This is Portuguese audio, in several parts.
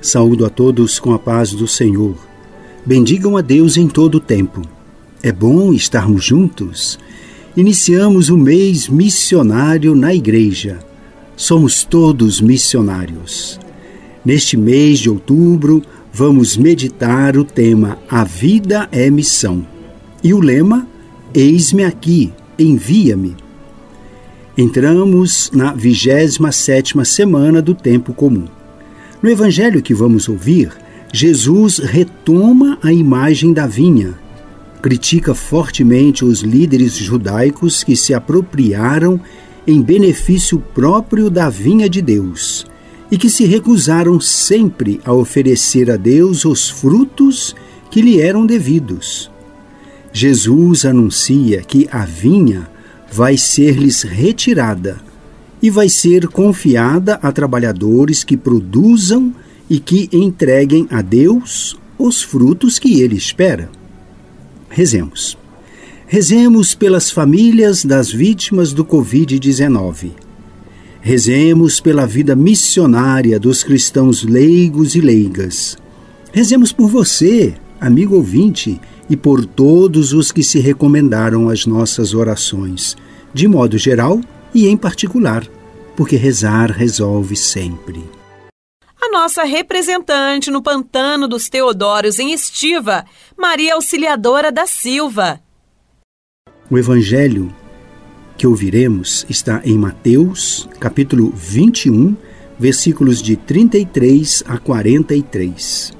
Saúdo a todos com a paz do Senhor. Bendigam a Deus em todo o tempo. É bom estarmos juntos. Iniciamos o mês missionário na igreja. Somos todos missionários. Neste mês de outubro, vamos meditar o tema A Vida é Missão. E o lema Eis-me aqui, envia-me. Entramos na 27 semana do tempo comum. No evangelho que vamos ouvir, Jesus retoma a imagem da vinha, critica fortemente os líderes judaicos que se apropriaram em benefício próprio da vinha de Deus e que se recusaram sempre a oferecer a Deus os frutos que lhe eram devidos. Jesus anuncia que a vinha vai ser-lhes retirada e vai ser confiada a trabalhadores que produzam e que entreguem a Deus os frutos que ele espera. Rezemos. Rezemos pelas famílias das vítimas do Covid-19. Rezemos pela vida missionária dos cristãos leigos e leigas. Rezemos por você, amigo ouvinte, e por todos os que se recomendaram às nossas orações, de modo geral e em particular, porque rezar resolve sempre. A nossa representante no Pantano dos Teodórios em Estiva, Maria Auxiliadora da Silva. O evangelho que ouviremos está em Mateus, capítulo 21, versículos de 33 a 43.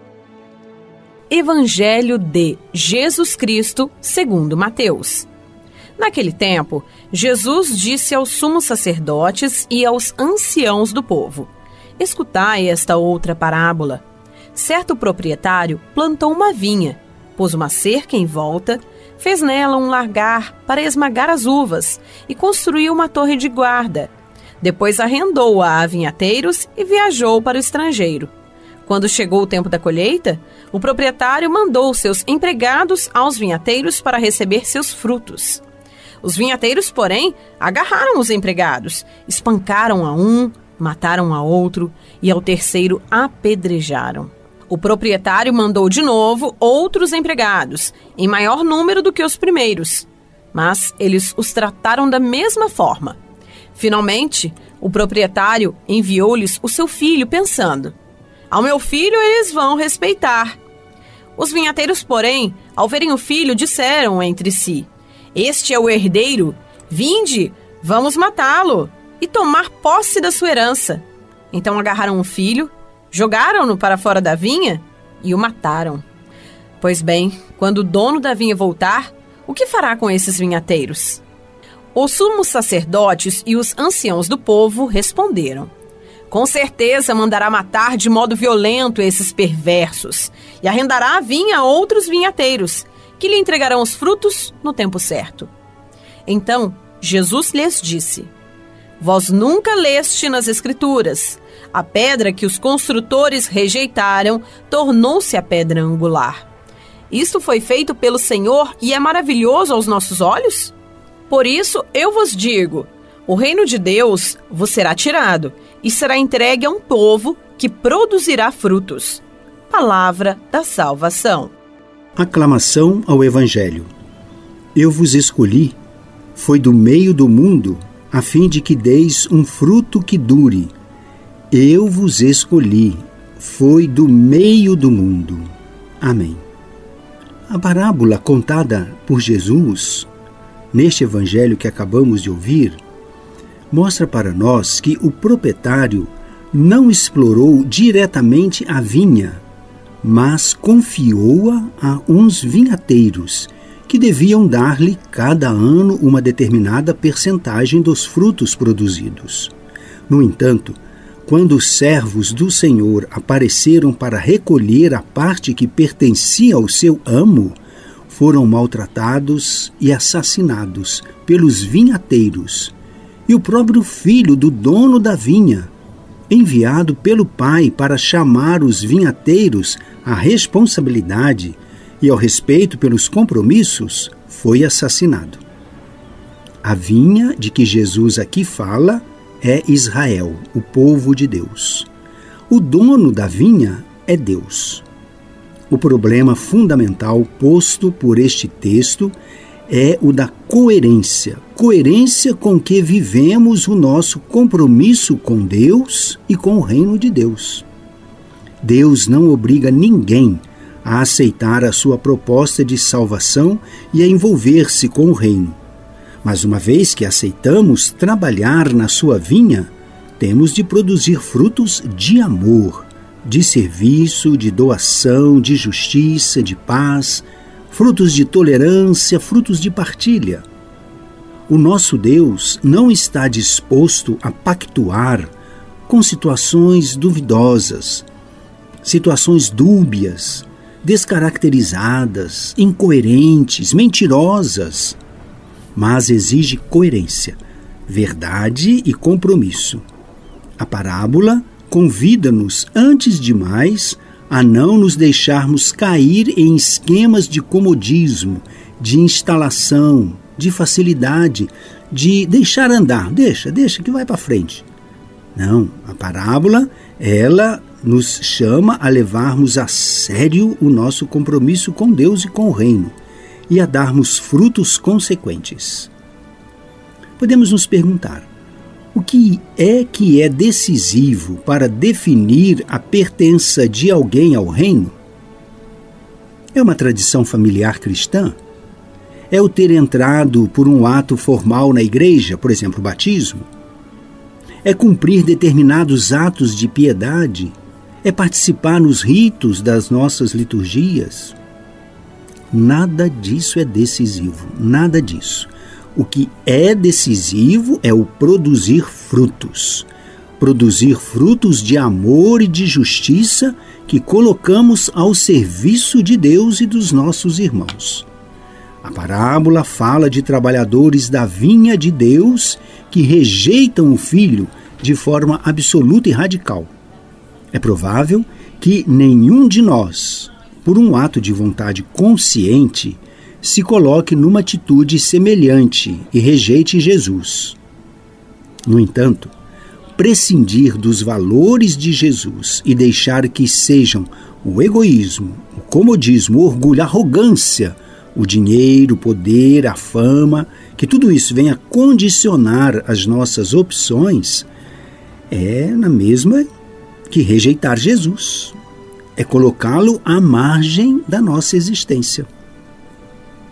Evangelho de Jesus Cristo, segundo Mateus. Naquele tempo, Jesus disse aos sumos sacerdotes e aos anciãos do povo: Escutai esta outra parábola. Certo proprietário plantou uma vinha, pôs uma cerca em volta, fez nela um largar para esmagar as uvas e construiu uma torre de guarda. Depois arrendou-a a vinhateiros e viajou para o estrangeiro. Quando chegou o tempo da colheita, o proprietário mandou seus empregados aos vinhateiros para receber seus frutos. Os vinhateiros, porém, agarraram os empregados, espancaram a um, mataram a outro e ao terceiro apedrejaram. O proprietário mandou de novo outros empregados, em maior número do que os primeiros, mas eles os trataram da mesma forma. Finalmente, o proprietário enviou-lhes o seu filho, pensando: Ao meu filho eles vão respeitar. Os vinhateiros, porém, ao verem o filho, disseram entre si: este é o herdeiro. Vinde, vamos matá-lo e tomar posse da sua herança. Então agarraram o filho, jogaram-no para fora da vinha e o mataram. Pois bem, quando o dono da vinha voltar, o que fará com esses vinhateiros? Os sumos sacerdotes e os anciãos do povo responderam: Com certeza mandará matar de modo violento esses perversos e arrendará a vinha a outros vinhateiros que lhe entregarão os frutos no tempo certo. Então Jesus lhes disse: Vós nunca leste nas Escrituras. A pedra que os construtores rejeitaram tornou-se a pedra angular. Isto foi feito pelo Senhor e é maravilhoso aos nossos olhos? Por isso eu vos digo: o reino de Deus vos será tirado e será entregue a um povo que produzirá frutos. Palavra da salvação. Aclamação ao Evangelho. Eu vos escolhi, foi do meio do mundo, a fim de que deis um fruto que dure. Eu vos escolhi, foi do meio do mundo. Amém. A parábola contada por Jesus, neste evangelho que acabamos de ouvir, mostra para nós que o proprietário não explorou diretamente a vinha mas confiou-a a uns vinhateiros, que deviam dar-lhe cada ano uma determinada percentagem dos frutos produzidos. No entanto, quando os servos do Senhor apareceram para recolher a parte que pertencia ao seu amo, foram maltratados e assassinados pelos vinhateiros. E o próprio filho do dono da vinha, enviado pelo pai para chamar os vinhateiros à responsabilidade e ao respeito pelos compromissos, foi assassinado. A vinha de que Jesus aqui fala é Israel, o povo de Deus. O dono da vinha é Deus. O problema fundamental posto por este texto é o da coerência coerência com que vivemos o nosso compromisso com Deus e com o reino de Deus. Deus não obriga ninguém a aceitar a sua proposta de salvação e a envolver-se com o reino. Mas uma vez que aceitamos trabalhar na sua vinha, temos de produzir frutos de amor, de serviço, de doação, de justiça, de paz, frutos de tolerância, frutos de partilha. O nosso Deus não está disposto a pactuar com situações duvidosas, situações dúbias, descaracterizadas, incoerentes, mentirosas mas exige coerência, verdade e compromisso. A parábola convida-nos, antes de mais, a não nos deixarmos cair em esquemas de comodismo, de instalação, de facilidade, de deixar andar, deixa, deixa que vai para frente. Não, a parábola, ela nos chama a levarmos a sério o nosso compromisso com Deus e com o reino e a darmos frutos consequentes. Podemos nos perguntar: o que é que é decisivo para definir a pertença de alguém ao reino? É uma tradição familiar cristã? É o ter entrado por um ato formal na igreja, por exemplo, o batismo? É cumprir determinados atos de piedade? É participar nos ritos das nossas liturgias? Nada disso é decisivo, nada disso. O que é decisivo é o produzir frutos. Produzir frutos de amor e de justiça que colocamos ao serviço de Deus e dos nossos irmãos. A parábola fala de trabalhadores da vinha de Deus que rejeitam o filho de forma absoluta e radical. É provável que nenhum de nós, por um ato de vontade consciente, se coloque numa atitude semelhante e rejeite Jesus. No entanto, prescindir dos valores de Jesus e deixar que sejam o egoísmo, o comodismo, o orgulho, a arrogância, o dinheiro, o poder, a fama, que tudo isso venha condicionar as nossas opções, é na mesma que rejeitar Jesus é colocá-lo à margem da nossa existência.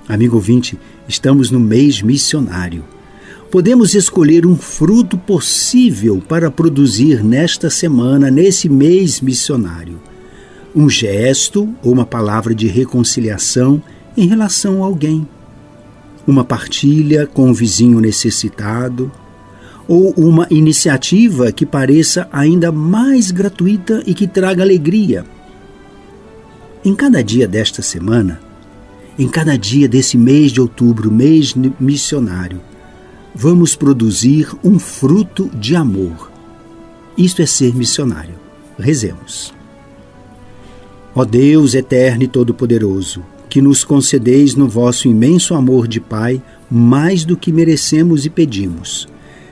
Amigo ouvinte, estamos no mês missionário. Podemos escolher um fruto possível para produzir nesta semana, nesse mês missionário. Um gesto ou uma palavra de reconciliação em relação a alguém. Uma partilha com um vizinho necessitado. Ou uma iniciativa que pareça ainda mais gratuita e que traga alegria em cada dia desta semana, em cada dia desse mês de outubro, mês missionário, vamos produzir um fruto de amor. Isto é ser missionário. Rezemos. Ó Deus eterno e todo-poderoso, que nos concedeis no vosso imenso amor de Pai mais do que merecemos e pedimos.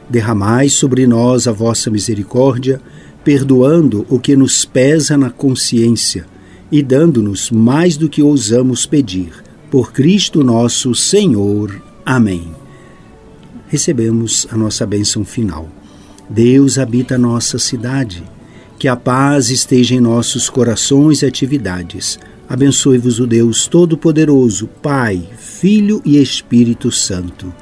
Derramai sobre nós a vossa misericórdia, perdoando o que nos pesa na consciência e dando-nos mais do que ousamos pedir. Por Cristo nosso Senhor. Amém. Recebemos a nossa bênção final. Deus habita nossa cidade. Que a paz esteja em nossos corações e atividades. Abençoe-vos o Deus Todo-Poderoso, Pai, Filho e Espírito Santo.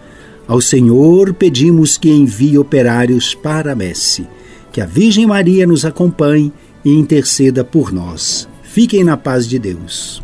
Ao Senhor pedimos que envie operários para a messe. Que a Virgem Maria nos acompanhe e interceda por nós. Fiquem na paz de Deus.